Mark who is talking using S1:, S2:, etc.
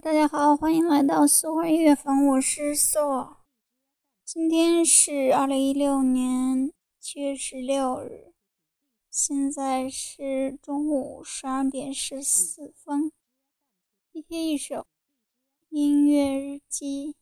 S1: 大家好，欢迎来到苏花音乐房，我是苏。今天是二零一六年七月十六日，现在是中午十二点十四分。一天一首音乐日记。